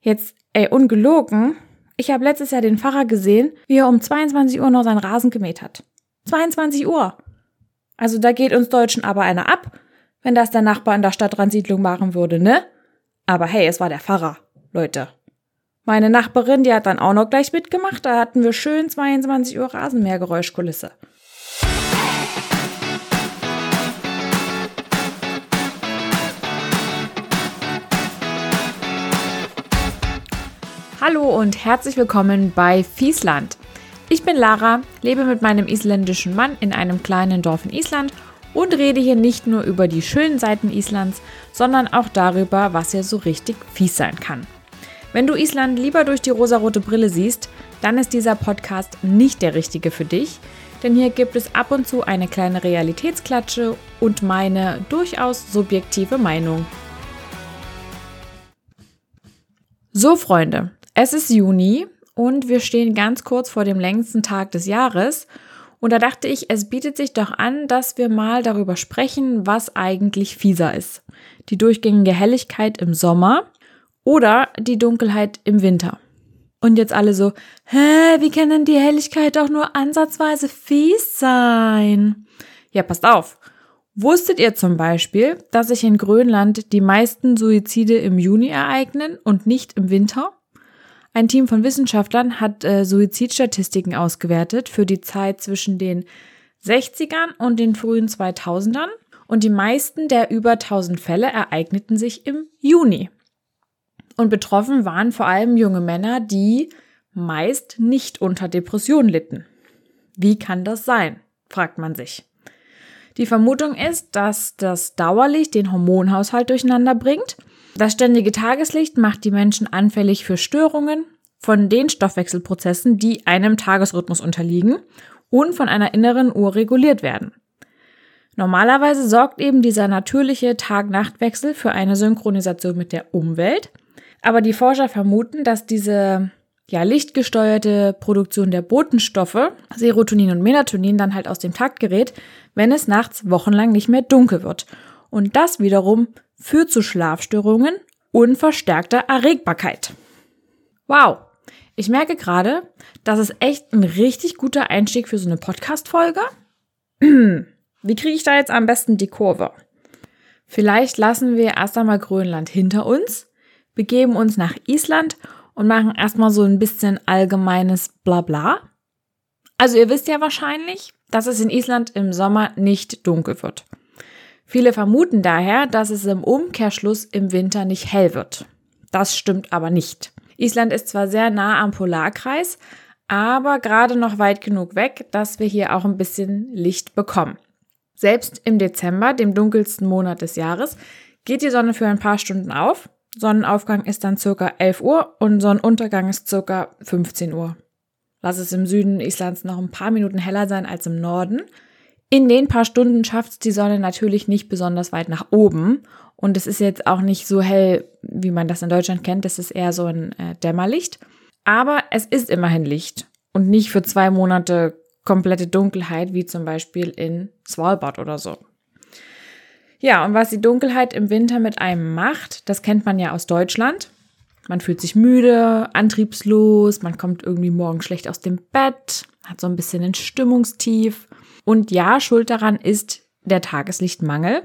Jetzt, ey, ungelogen, ich habe letztes Jahr den Pfarrer gesehen, wie er um 22 Uhr noch seinen Rasen gemäht hat. 22 Uhr. Also da geht uns Deutschen aber einer ab, wenn das der Nachbar in der Stadtransiedlung machen würde, ne? Aber hey, es war der Pfarrer, Leute. Meine Nachbarin, die hat dann auch noch gleich mitgemacht, da hatten wir schön 22 Uhr Rasenmähergeräuschkulisse. Hallo und herzlich willkommen bei Fiesland. Ich bin Lara, lebe mit meinem isländischen Mann in einem kleinen Dorf in Island und rede hier nicht nur über die schönen Seiten Islands, sondern auch darüber, was hier so richtig fies sein kann. Wenn du Island lieber durch die rosarote Brille siehst, dann ist dieser Podcast nicht der richtige für dich, denn hier gibt es ab und zu eine kleine Realitätsklatsche und meine durchaus subjektive Meinung. So Freunde, es ist Juni und wir stehen ganz kurz vor dem längsten Tag des Jahres und da dachte ich, es bietet sich doch an, dass wir mal darüber sprechen, was eigentlich fieser ist. Die durchgängige Helligkeit im Sommer oder die Dunkelheit im Winter. Und jetzt alle so, hä, wie kann denn die Helligkeit auch nur ansatzweise fies sein? Ja, passt auf. Wusstet ihr zum Beispiel, dass sich in Grönland die meisten Suizide im Juni ereignen und nicht im Winter? Ein Team von Wissenschaftlern hat äh, Suizidstatistiken ausgewertet für die Zeit zwischen den 60ern und den frühen 2000ern und die meisten der über 1000 Fälle ereigneten sich im Juni. Und betroffen waren vor allem junge Männer, die meist nicht unter Depressionen litten. Wie kann das sein? fragt man sich. Die Vermutung ist, dass das Dauerlicht den Hormonhaushalt durcheinander bringt das ständige Tageslicht macht die Menschen anfällig für Störungen von den Stoffwechselprozessen, die einem Tagesrhythmus unterliegen und von einer inneren Uhr reguliert werden. Normalerweise sorgt eben dieser natürliche Tag-Nacht-Wechsel für eine Synchronisation mit der Umwelt, aber die Forscher vermuten, dass diese ja, lichtgesteuerte Produktion der Botenstoffe, Serotonin und Melatonin, dann halt aus dem Takt gerät, wenn es nachts wochenlang nicht mehr dunkel wird. Und das wiederum führt zu Schlafstörungen und verstärkter Erregbarkeit. Wow, ich merke gerade, das ist echt ein richtig guter Einstieg für so eine Podcast-Folge. Wie kriege ich da jetzt am besten die Kurve? Vielleicht lassen wir erst einmal Grönland hinter uns, begeben uns nach Island und machen erstmal so ein bisschen allgemeines Blabla. Also ihr wisst ja wahrscheinlich, dass es in Island im Sommer nicht dunkel wird. Viele vermuten daher, dass es im Umkehrschluss im Winter nicht hell wird. Das stimmt aber nicht. Island ist zwar sehr nah am Polarkreis, aber gerade noch weit genug weg, dass wir hier auch ein bisschen Licht bekommen. Selbst im Dezember, dem dunkelsten Monat des Jahres, geht die Sonne für ein paar Stunden auf. Sonnenaufgang ist dann circa 11 Uhr und Sonnenuntergang ist circa 15 Uhr. Lass es im Süden Islands noch ein paar Minuten heller sein als im Norden. In den paar Stunden schafft die Sonne natürlich nicht besonders weit nach oben. Und es ist jetzt auch nicht so hell, wie man das in Deutschland kennt. Das ist eher so ein äh, Dämmerlicht. Aber es ist immerhin Licht. Und nicht für zwei Monate komplette Dunkelheit, wie zum Beispiel in Svalbard oder so. Ja, und was die Dunkelheit im Winter mit einem macht, das kennt man ja aus Deutschland. Man fühlt sich müde, antriebslos, man kommt irgendwie morgen schlecht aus dem Bett, hat so ein bisschen ein Stimmungstief. Und ja, schuld daran ist der Tageslichtmangel,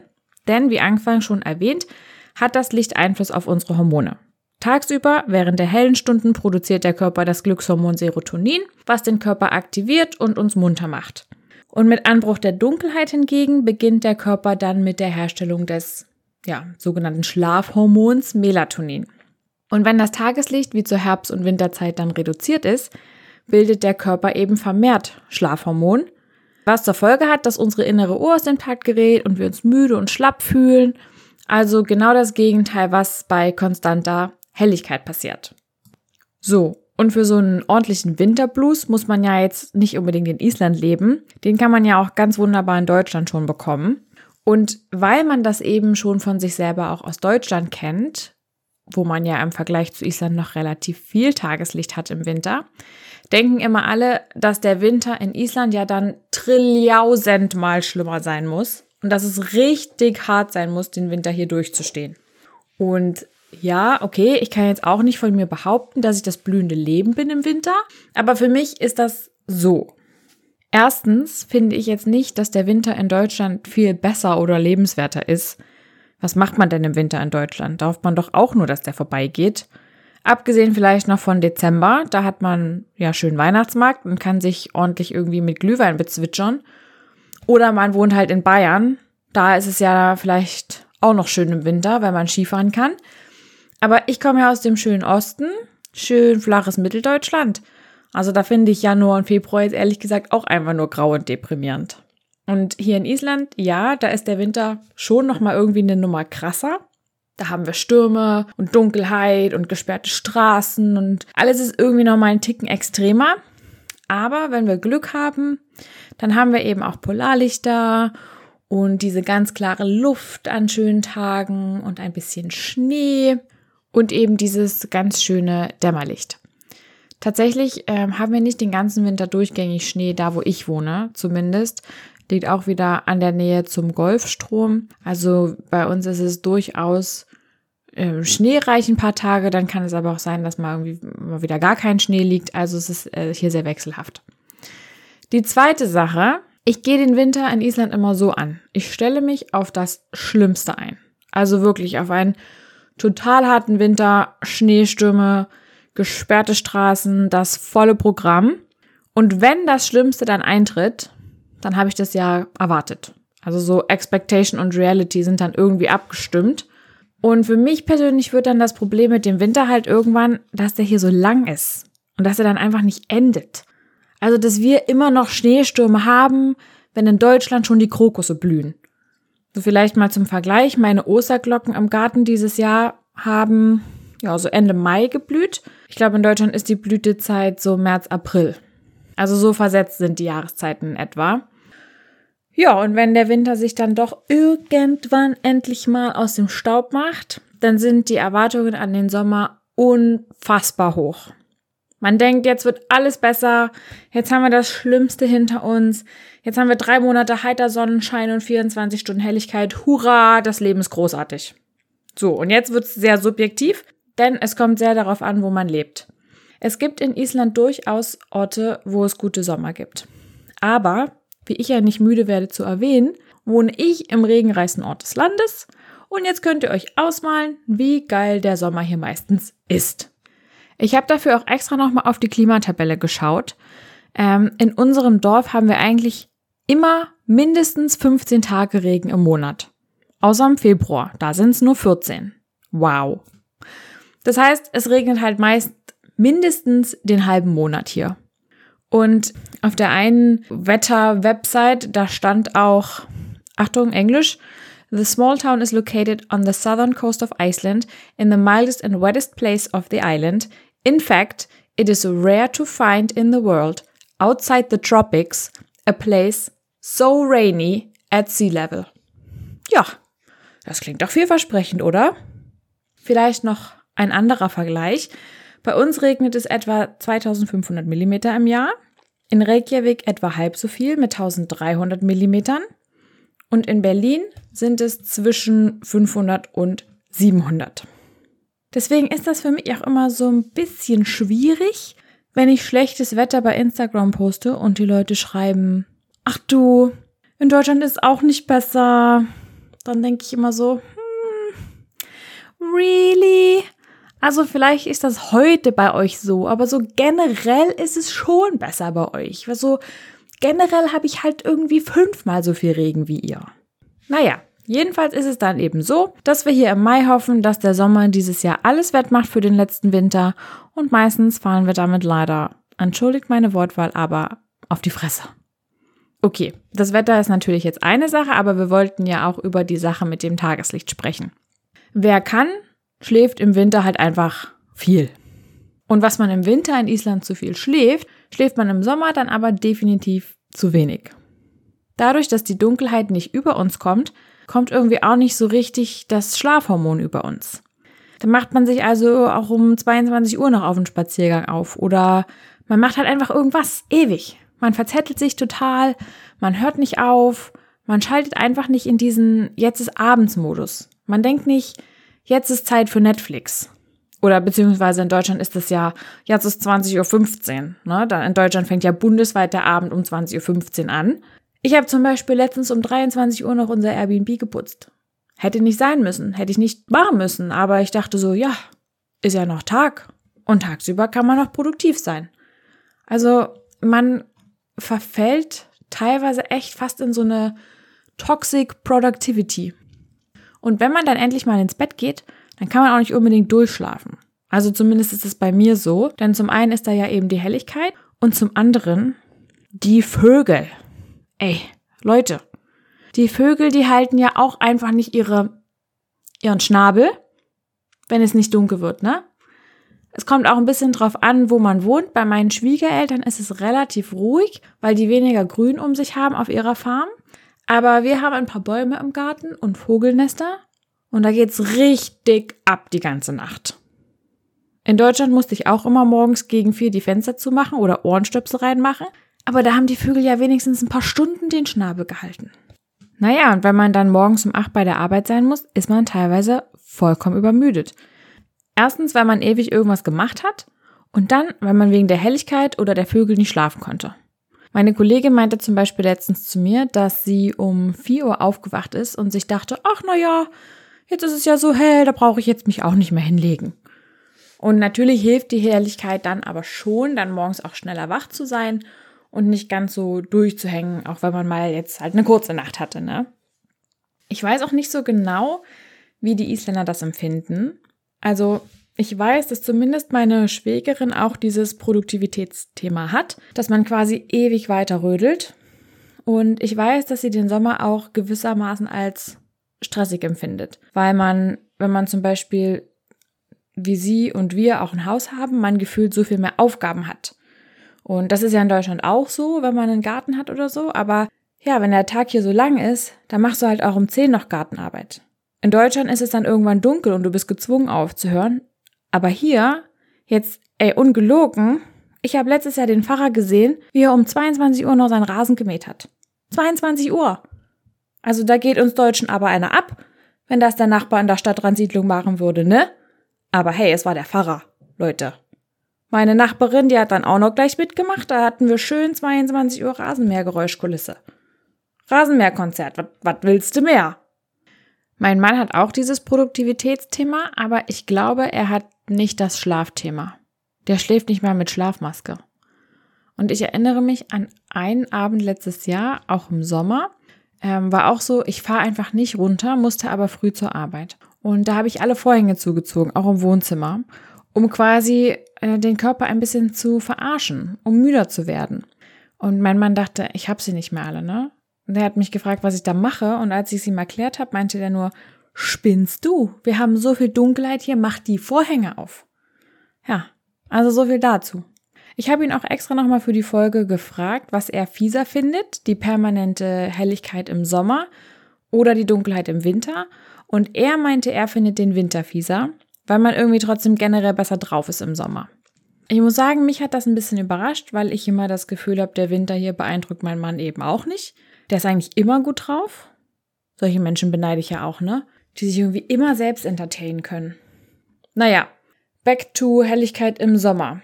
denn wie anfangs schon erwähnt, hat das Licht Einfluss auf unsere Hormone. Tagsüber, während der hellen Stunden, produziert der Körper das Glückshormon Serotonin, was den Körper aktiviert und uns munter macht. Und mit Anbruch der Dunkelheit hingegen beginnt der Körper dann mit der Herstellung des ja, sogenannten Schlafhormons Melatonin. Und wenn das Tageslicht wie zur Herbst- und Winterzeit dann reduziert ist, bildet der Körper eben vermehrt Schlafhormon, was zur Folge hat, dass unsere innere Uhr aus dem Takt gerät und wir uns müde und schlapp fühlen. Also genau das Gegenteil, was bei konstanter Helligkeit passiert. So, und für so einen ordentlichen Winterblues muss man ja jetzt nicht unbedingt in Island leben. Den kann man ja auch ganz wunderbar in Deutschland schon bekommen. Und weil man das eben schon von sich selber auch aus Deutschland kennt, wo man ja im Vergleich zu Island noch relativ viel Tageslicht hat im Winter, denken immer alle, dass der Winter in Island ja dann trilliausendmal schlimmer sein muss und dass es richtig hart sein muss, den Winter hier durchzustehen. Und ja, okay, ich kann jetzt auch nicht von mir behaupten, dass ich das blühende Leben bin im Winter, aber für mich ist das so. Erstens finde ich jetzt nicht, dass der Winter in Deutschland viel besser oder lebenswerter ist. Was macht man denn im Winter in Deutschland? Da hofft man doch auch nur, dass der vorbeigeht. Abgesehen vielleicht noch von Dezember, da hat man ja schön Weihnachtsmarkt und kann sich ordentlich irgendwie mit Glühwein bezwitschern. Oder man wohnt halt in Bayern, da ist es ja vielleicht auch noch schön im Winter, weil man Skifahren kann. Aber ich komme ja aus dem schönen Osten, schön flaches Mitteldeutschland. Also da finde ich Januar und Februar jetzt ehrlich gesagt auch einfach nur grau und deprimierend. Und hier in Island, ja, da ist der Winter schon noch mal irgendwie eine Nummer krasser. Da haben wir Stürme und Dunkelheit und gesperrte Straßen und alles ist irgendwie noch mal einen Ticken extremer. Aber wenn wir Glück haben, dann haben wir eben auch Polarlichter und diese ganz klare Luft an schönen Tagen und ein bisschen Schnee und eben dieses ganz schöne Dämmerlicht. Tatsächlich ähm, haben wir nicht den ganzen Winter durchgängig Schnee, da wo ich wohne, zumindest. Liegt auch wieder an der Nähe zum Golfstrom. Also bei uns ist es durchaus äh, schneereich ein paar Tage. Dann kann es aber auch sein, dass mal irgendwie mal wieder gar kein Schnee liegt. Also es ist äh, hier sehr wechselhaft. Die zweite Sache, ich gehe den Winter in Island immer so an. Ich stelle mich auf das Schlimmste ein. Also wirklich auf einen total harten Winter, Schneestürme, gesperrte Straßen, das volle Programm. Und wenn das Schlimmste dann eintritt, dann habe ich das ja erwartet. Also so Expectation und Reality sind dann irgendwie abgestimmt. Und für mich persönlich wird dann das Problem mit dem Winter halt irgendwann, dass der hier so lang ist und dass er dann einfach nicht endet. Also, dass wir immer noch Schneestürme haben, wenn in Deutschland schon die Krokusse blühen. So vielleicht mal zum Vergleich, meine Osterglocken im Garten dieses Jahr haben ja so Ende Mai geblüht. Ich glaube, in Deutschland ist die Blütezeit so März, April. Also so versetzt sind die Jahreszeiten etwa. Ja, und wenn der Winter sich dann doch irgendwann endlich mal aus dem Staub macht, dann sind die Erwartungen an den Sommer unfassbar hoch. Man denkt, jetzt wird alles besser, jetzt haben wir das Schlimmste hinter uns, jetzt haben wir drei Monate heiter Sonnenschein und 24 Stunden Helligkeit, hurra, das Leben ist großartig. So, und jetzt wird es sehr subjektiv, denn es kommt sehr darauf an, wo man lebt. Es gibt in Island durchaus Orte, wo es gute Sommer gibt. Aber wie ich ja nicht müde werde zu erwähnen, wohne ich im regenreichsten Ort des Landes und jetzt könnt ihr euch ausmalen, wie geil der Sommer hier meistens ist. Ich habe dafür auch extra nochmal auf die Klimatabelle geschaut. Ähm, in unserem Dorf haben wir eigentlich immer mindestens 15 Tage Regen im Monat. Außer im Februar, da sind es nur 14. Wow. Das heißt, es regnet halt meist mindestens den halben Monat hier. Und auf der einen Wetter-Website, da stand auch, Achtung, Englisch, The small town is located on the southern coast of Iceland in the mildest and wettest place of the island. In fact, it is rare to find in the world, outside the tropics, a place so rainy at sea level. Ja, das klingt doch vielversprechend, oder? Vielleicht noch ein anderer Vergleich. Bei uns regnet es etwa 2500 Millimeter im Jahr. In Reykjavik etwa halb so viel mit 1300 Millimetern. Und in Berlin sind es zwischen 500 und 700. Deswegen ist das für mich auch immer so ein bisschen schwierig, wenn ich schlechtes Wetter bei Instagram poste und die Leute schreiben, ach du, in Deutschland ist auch nicht besser. Dann denke ich immer so, hm, really? Also vielleicht ist das heute bei euch so, aber so generell ist es schon besser bei euch. Also generell habe ich halt irgendwie fünfmal so viel Regen wie ihr. Naja, jedenfalls ist es dann eben so, dass wir hier im Mai hoffen, dass der Sommer dieses Jahr alles wettmacht für den letzten Winter und meistens fahren wir damit leider, entschuldigt meine Wortwahl, aber auf die Fresse. Okay, das Wetter ist natürlich jetzt eine Sache, aber wir wollten ja auch über die Sache mit dem Tageslicht sprechen. Wer kann, schläft im Winter halt einfach viel. Und was man im Winter in Island zu viel schläft, schläft man im Sommer dann aber definitiv zu wenig. Dadurch, dass die Dunkelheit nicht über uns kommt, kommt irgendwie auch nicht so richtig das Schlafhormon über uns. Dann macht man sich also auch um 22 Uhr noch auf den Spaziergang auf oder man macht halt einfach irgendwas ewig. Man verzettelt sich total, man hört nicht auf, man schaltet einfach nicht in diesen Jetzt ist Abendsmodus. Man denkt nicht, jetzt ist Zeit für Netflix. Oder beziehungsweise in Deutschland ist es ja, jetzt ist 20.15 Uhr. Ne? In Deutschland fängt ja bundesweit der Abend um 20.15 Uhr an. Ich habe zum Beispiel letztens um 23 Uhr noch unser Airbnb geputzt. Hätte nicht sein müssen, hätte ich nicht machen müssen, aber ich dachte so, ja, ist ja noch Tag und tagsüber kann man noch produktiv sein. Also man verfällt teilweise echt fast in so eine Toxic Productivity. Und wenn man dann endlich mal ins Bett geht, dann kann man auch nicht unbedingt durchschlafen. Also zumindest ist es bei mir so, denn zum einen ist da ja eben die Helligkeit und zum anderen die Vögel. Ey, Leute, die Vögel, die halten ja auch einfach nicht ihre, ihren Schnabel, wenn es nicht dunkel wird, ne? Es kommt auch ein bisschen drauf an, wo man wohnt. Bei meinen Schwiegereltern ist es relativ ruhig, weil die weniger Grün um sich haben auf ihrer Farm. Aber wir haben ein paar Bäume im Garten und Vogelnester und da geht's richtig ab die ganze Nacht. In Deutschland musste ich auch immer morgens gegen vier die Fenster zumachen oder Ohrenstöpsel reinmachen, aber da haben die Vögel ja wenigstens ein paar Stunden den Schnabel gehalten. Naja, und wenn man dann morgens um acht bei der Arbeit sein muss, ist man teilweise vollkommen übermüdet. Erstens, weil man ewig irgendwas gemacht hat und dann, weil man wegen der Helligkeit oder der Vögel nicht schlafen konnte. Meine Kollegin meinte zum Beispiel letztens zu mir, dass sie um 4 Uhr aufgewacht ist und sich dachte, ach na ja, jetzt ist es ja so hell, da brauche ich jetzt mich auch nicht mehr hinlegen. Und natürlich hilft die Helligkeit dann aber schon, dann morgens auch schneller wach zu sein und nicht ganz so durchzuhängen, auch wenn man mal jetzt halt eine kurze Nacht hatte, ne? Ich weiß auch nicht so genau, wie die Isländer das empfinden. Also ich weiß, dass zumindest meine Schwägerin auch dieses Produktivitätsthema hat, dass man quasi ewig weiter rödelt. Und ich weiß, dass sie den Sommer auch gewissermaßen als stressig empfindet, weil man, wenn man zum Beispiel wie sie und wir auch ein Haus haben, man gefühlt so viel mehr Aufgaben hat. Und das ist ja in Deutschland auch so, wenn man einen Garten hat oder so. Aber ja, wenn der Tag hier so lang ist, dann machst du halt auch um 10 noch Gartenarbeit. In Deutschland ist es dann irgendwann dunkel und du bist gezwungen aufzuhören. Aber hier, jetzt, ey, ungelogen, ich habe letztes Jahr den Pfarrer gesehen, wie er um 22 Uhr noch seinen Rasen gemäht hat. 22 Uhr. Also da geht uns Deutschen aber einer ab, wenn das der Nachbar in der Stadtransiedlung machen würde, ne? Aber hey, es war der Pfarrer, Leute. Meine Nachbarin, die hat dann auch noch gleich mitgemacht, da hatten wir schön 22 Uhr Rasenmähergeräuschkulisse. Rasenmäherkonzert, was willst du mehr? Mein Mann hat auch dieses Produktivitätsthema, aber ich glaube, er hat nicht das Schlafthema. Der schläft nicht mal mit Schlafmaske. Und ich erinnere mich an einen Abend letztes Jahr, auch im Sommer, ähm, war auch so, ich fahre einfach nicht runter, musste aber früh zur Arbeit. Und da habe ich alle Vorhänge zugezogen, auch im Wohnzimmer, um quasi äh, den Körper ein bisschen zu verarschen, um müder zu werden. Und mein Mann dachte, ich habe sie nicht mehr alle, ne? Und er hat mich gefragt, was ich da mache. Und als ich es ihm erklärt habe, meinte er nur, spinnst du? Wir haben so viel Dunkelheit hier, mach die Vorhänge auf. Ja, also so viel dazu. Ich habe ihn auch extra nochmal für die Folge gefragt, was er fieser findet, die permanente Helligkeit im Sommer oder die Dunkelheit im Winter. Und er meinte, er findet den Winter fieser, weil man irgendwie trotzdem generell besser drauf ist im Sommer. Ich muss sagen, mich hat das ein bisschen überrascht, weil ich immer das Gefühl habe, der Winter hier beeindruckt meinen Mann eben auch nicht. Der ist eigentlich immer gut drauf. Solche Menschen beneide ich ja auch, ne? Die sich irgendwie immer selbst entertainen können. Naja, back to Helligkeit im Sommer.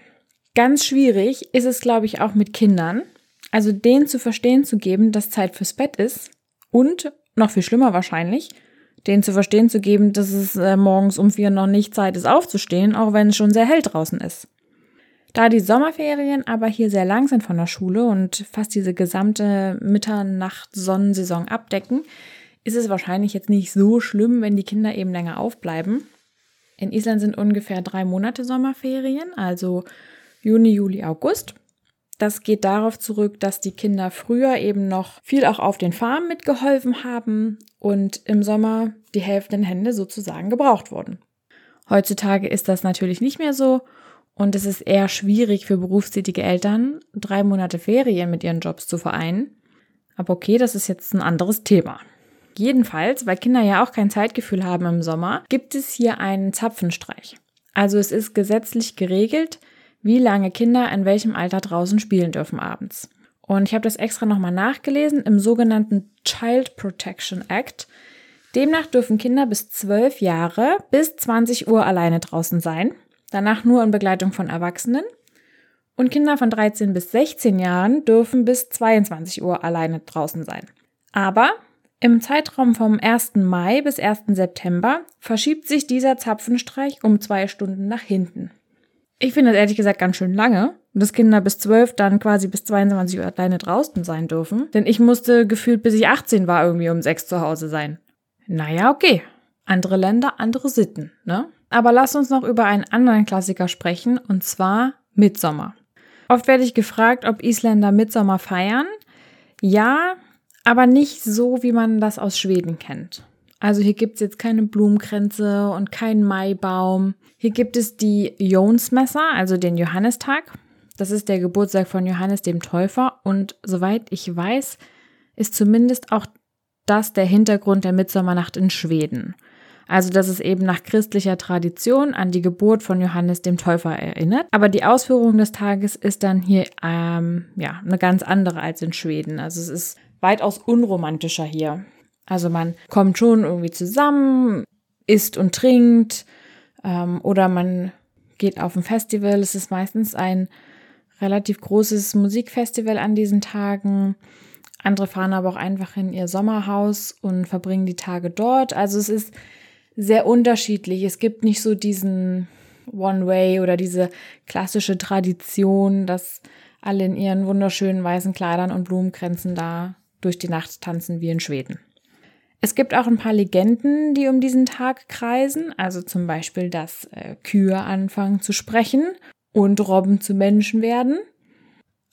Ganz schwierig ist es, glaube ich, auch mit Kindern. Also denen zu verstehen zu geben, dass Zeit fürs Bett ist. Und, noch viel schlimmer wahrscheinlich, denen zu verstehen zu geben, dass es äh, morgens um vier noch nicht Zeit ist aufzustehen, auch wenn es schon sehr hell draußen ist. Da die Sommerferien aber hier sehr lang sind von der Schule und fast diese gesamte Mitternacht-Sonnensaison abdecken, ist es wahrscheinlich jetzt nicht so schlimm, wenn die Kinder eben länger aufbleiben. In Island sind ungefähr drei Monate Sommerferien, also Juni, Juli, August. Das geht darauf zurück, dass die Kinder früher eben noch viel auch auf den Farmen mitgeholfen haben und im Sommer die Hälfte der Hände sozusagen gebraucht wurden. Heutzutage ist das natürlich nicht mehr so und es ist eher schwierig für berufstätige Eltern, drei Monate Ferien mit ihren Jobs zu vereinen. Aber okay, das ist jetzt ein anderes Thema. Jedenfalls, weil Kinder ja auch kein Zeitgefühl haben im Sommer, gibt es hier einen Zapfenstreich. Also es ist gesetzlich geregelt, wie lange Kinder in welchem Alter draußen spielen dürfen abends. Und ich habe das extra nochmal nachgelesen. Im sogenannten Child Protection Act Demnach dürfen Kinder bis 12 Jahre bis 20 Uhr alleine draußen sein, danach nur in Begleitung von Erwachsenen. Und Kinder von 13 bis 16 Jahren dürfen bis 22 Uhr alleine draußen sein. Aber im Zeitraum vom 1. Mai bis 1. September verschiebt sich dieser Zapfenstreich um zwei Stunden nach hinten. Ich finde das ehrlich gesagt ganz schön lange, dass Kinder bis 12 dann quasi bis 22 Uhr alleine draußen sein dürfen. Denn ich musste gefühlt, bis ich 18 war, irgendwie um 6 zu Hause sein. Naja, okay. Andere Länder, andere Sitten, ne? Aber lass uns noch über einen anderen Klassiker sprechen, und zwar Midsommer. Oft werde ich gefragt, ob Isländer Midsommer feiern. Ja, aber nicht so, wie man das aus Schweden kennt. Also hier gibt's jetzt keine Blumenkränze und keinen Maibaum. Hier gibt es die Jonsmesser, also den Johannistag. Das ist der Geburtstag von Johannes dem Täufer und soweit ich weiß, ist zumindest auch das der Hintergrund der Mitsommernacht in Schweden. Also, dass es eben nach christlicher Tradition an die Geburt von Johannes dem Täufer erinnert. Aber die Ausführung des Tages ist dann hier ähm, ja eine ganz andere als in Schweden. Also es ist weitaus unromantischer hier. Also man kommt schon irgendwie zusammen, isst und trinkt ähm, oder man geht auf ein Festival. Es ist meistens ein relativ großes Musikfestival an diesen Tagen. Andere fahren aber auch einfach in ihr Sommerhaus und verbringen die Tage dort. Also es ist sehr unterschiedlich. Es gibt nicht so diesen One-Way oder diese klassische Tradition, dass alle in ihren wunderschönen weißen Kleidern und Blumenkränzen da durch die Nacht tanzen wie in Schweden. Es gibt auch ein paar Legenden, die um diesen Tag kreisen, also zum Beispiel, dass äh, Kühe anfangen zu sprechen und Robben zu Menschen werden.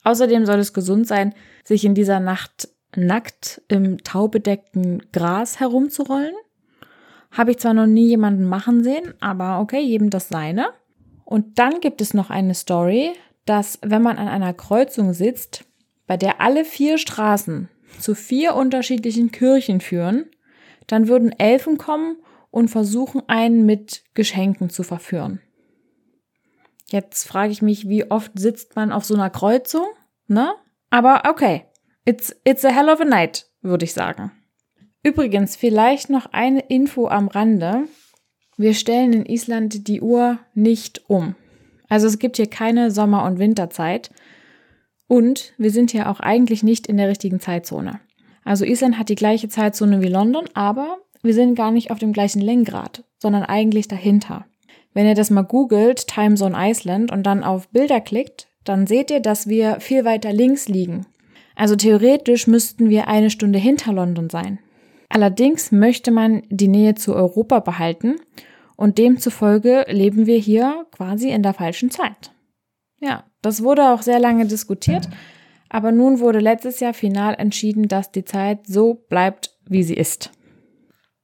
Außerdem soll es gesund sein, sich in dieser Nacht nackt im taubedeckten Gras herumzurollen. Habe ich zwar noch nie jemanden machen sehen, aber okay, jedem das seine. Und dann gibt es noch eine Story, dass wenn man an einer Kreuzung sitzt, bei der alle vier Straßen zu vier unterschiedlichen Kirchen führen, dann würden Elfen kommen und versuchen, einen mit Geschenken zu verführen. Jetzt frage ich mich, wie oft sitzt man auf so einer Kreuzung, ne? Aber okay, it's, it's a hell of a night, würde ich sagen. Übrigens, vielleicht noch eine Info am Rande. Wir stellen in Island die Uhr nicht um. Also es gibt hier keine Sommer- und Winterzeit. Und wir sind hier auch eigentlich nicht in der richtigen Zeitzone. Also Island hat die gleiche Zeitzone wie London, aber wir sind gar nicht auf dem gleichen Längengrad, sondern eigentlich dahinter. Wenn ihr das mal googelt, Timezone Iceland, und dann auf Bilder klickt, dann seht ihr, dass wir viel weiter links liegen. Also theoretisch müssten wir eine Stunde hinter London sein. Allerdings möchte man die Nähe zu Europa behalten und demzufolge leben wir hier quasi in der falschen Zeit. Ja, das wurde auch sehr lange diskutiert. Aber nun wurde letztes Jahr final entschieden, dass die Zeit so bleibt, wie sie ist.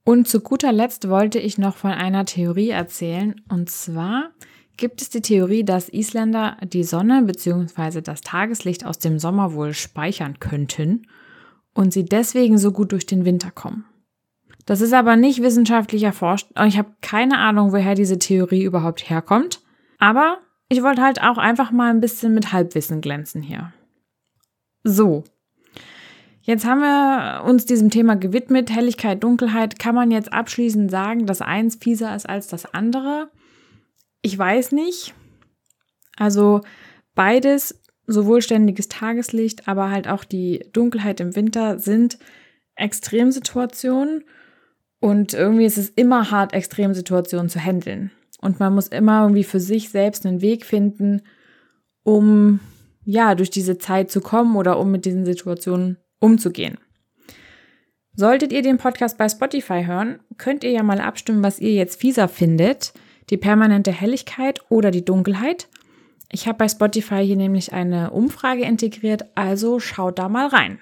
Und zu guter Letzt wollte ich noch von einer Theorie erzählen. Und zwar gibt es die Theorie, dass Isländer die Sonne bzw. das Tageslicht aus dem Sommer wohl speichern könnten und sie deswegen so gut durch den Winter kommen. Das ist aber nicht wissenschaftlich erforscht und ich habe keine Ahnung, woher diese Theorie überhaupt herkommt. Aber ich wollte halt auch einfach mal ein bisschen mit Halbwissen glänzen hier. So. Jetzt haben wir uns diesem Thema gewidmet. Helligkeit, Dunkelheit. Kann man jetzt abschließend sagen, dass eins fieser ist als das andere? Ich weiß nicht. Also beides, sowohl ständiges Tageslicht, aber halt auch die Dunkelheit im Winter sind Extremsituationen. Und irgendwie ist es immer hart, Extremsituationen zu handeln. Und man muss immer irgendwie für sich selbst einen Weg finden, um ja, durch diese Zeit zu kommen oder um mit diesen Situationen umzugehen. Solltet ihr den Podcast bei Spotify hören, könnt ihr ja mal abstimmen, was ihr jetzt fieser findet, die permanente Helligkeit oder die Dunkelheit. Ich habe bei Spotify hier nämlich eine Umfrage integriert, also schaut da mal rein.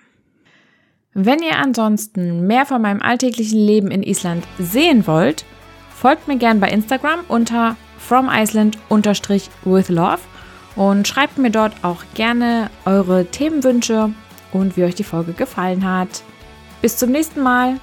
Wenn ihr ansonsten mehr von meinem alltäglichen Leben in Island sehen wollt, folgt mir gern bei Instagram unter fromiceland-withlove und schreibt mir dort auch gerne eure Themenwünsche und wie euch die Folge gefallen hat. Bis zum nächsten Mal.